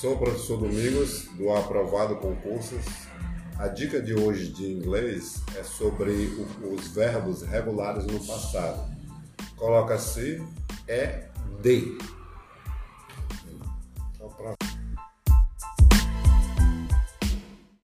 Sou o professor Domingos, do Aprovado Concursos. A dica de hoje de inglês é sobre o, os verbos regulares no passado. Coloca-se é de. Então,